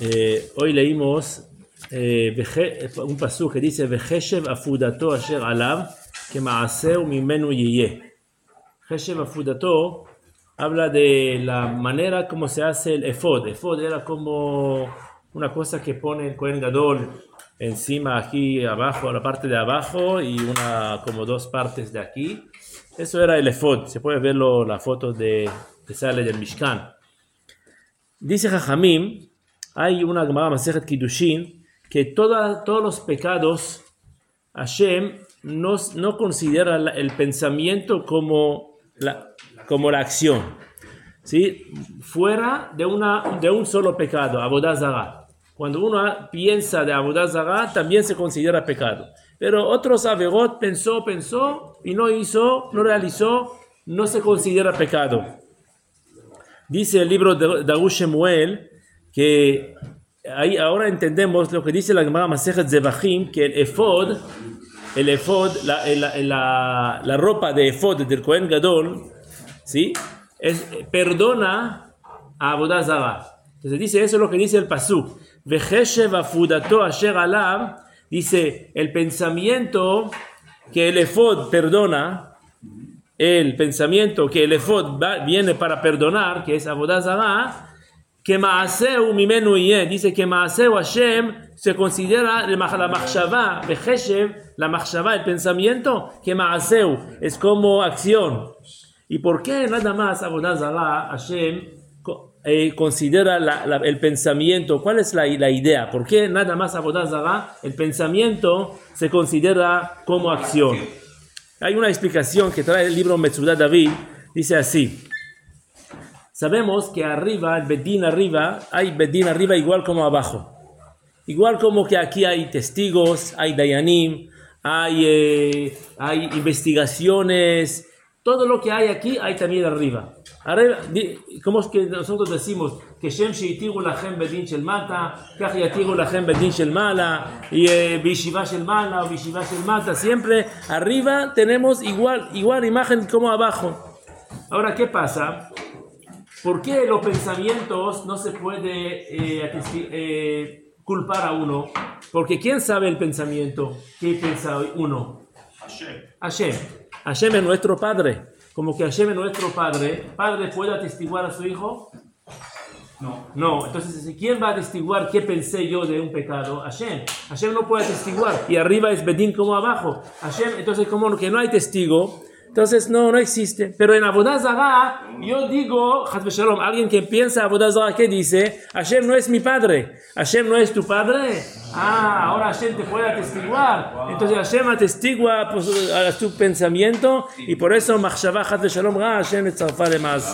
Eh, hoy leímos eh, veje- un pasú que dice Vejeshev afudato asher alav que maaseu mimenu yeye. Geshev afudato habla de la manera como se hace el efod. Efod era como una cosa que pone el Kohen Gadol encima aquí abajo, la parte de abajo y una como dos partes de aquí. Eso era el efod. Se puede verlo la foto de que sale del Mishkan. Dice Jajamim, hay una Gemara Masejet Kiddushin, que toda- todos los pecados, Hashem no, no considera el pensamiento como la, como la acción. ¿sí? Fuera de, una, de un solo pecado, Abodazara. Cuando uno piensa de Abodazara, también se considera pecado. Pero otros Averot pensó, pensó y no hizo, no realizó, no se considera pecado. Dice el libro de Darush Shemuel que ahí ahora entendemos lo que dice la Gemara Masejet Zebachim, que el efod, el efod, la, la, la, la ropa de efod del Kohen Gadol, ¿sí? Es, perdona a Abodazara. Entonces dice, eso es lo que dice el alav, dice, el pensamiento que el efod perdona, el pensamiento que el efod viene para perdonar, que es Abodazara, que Maaseu mimenu dice que Maaseu Hashem se considera la machshava, la machshava, el pensamiento, que Maaseu es como acción. ¿Y por qué nada más Abodazara Hashem eh, considera el pensamiento? ¿Cuál es la, la idea? ¿Por qué nada más Abodazara el pensamiento se considera como acción? Hay una explicación que trae el libro Metzudat David, dice así. Sabemos que arriba, el Bedín arriba, hay Bedín arriba igual como abajo. Igual como que aquí hay testigos, hay Dayanim, hay, eh, hay investigaciones, todo lo que hay aquí hay también arriba. ¿Cómo es que nosotros decimos que Shem sheitigu lachem bedin shel mata, kach yatigu lachem bedin shel mala, y eh, bishiva shel mala o bishiva shel mata? Siempre arriba tenemos igual, igual imagen como abajo. Ahora, ¿qué pasa? ¿Por qué los pensamientos no se puede eh, eh, culpar a uno? Porque ¿quién sabe el pensamiento? ¿Qué piensa uno? Hashem. Hashem es nuestro Padre. Como que Hashem es nuestro Padre. ¿Padre puede atestiguar a su hijo? No. No. Entonces, ¿quién va a atestiguar qué pensé yo de un pecado? Hashem. Hashem no puede atestiguar. Y arriba es Bedín como abajo. Hashem, entonces como que no hay testigo. Entonces no, no existe. Pero en Abodazara, yo digo, Shalom, alguien que piensa Abodazara, ¿qué dice? Hashem no es mi padre. Hashem no es tu padre. Ah, ahora Hashem te puede atestiguar. Entonces Hashem atestigua pues, a tu pensamiento y por eso Machshavah Shalom, Hashem es más.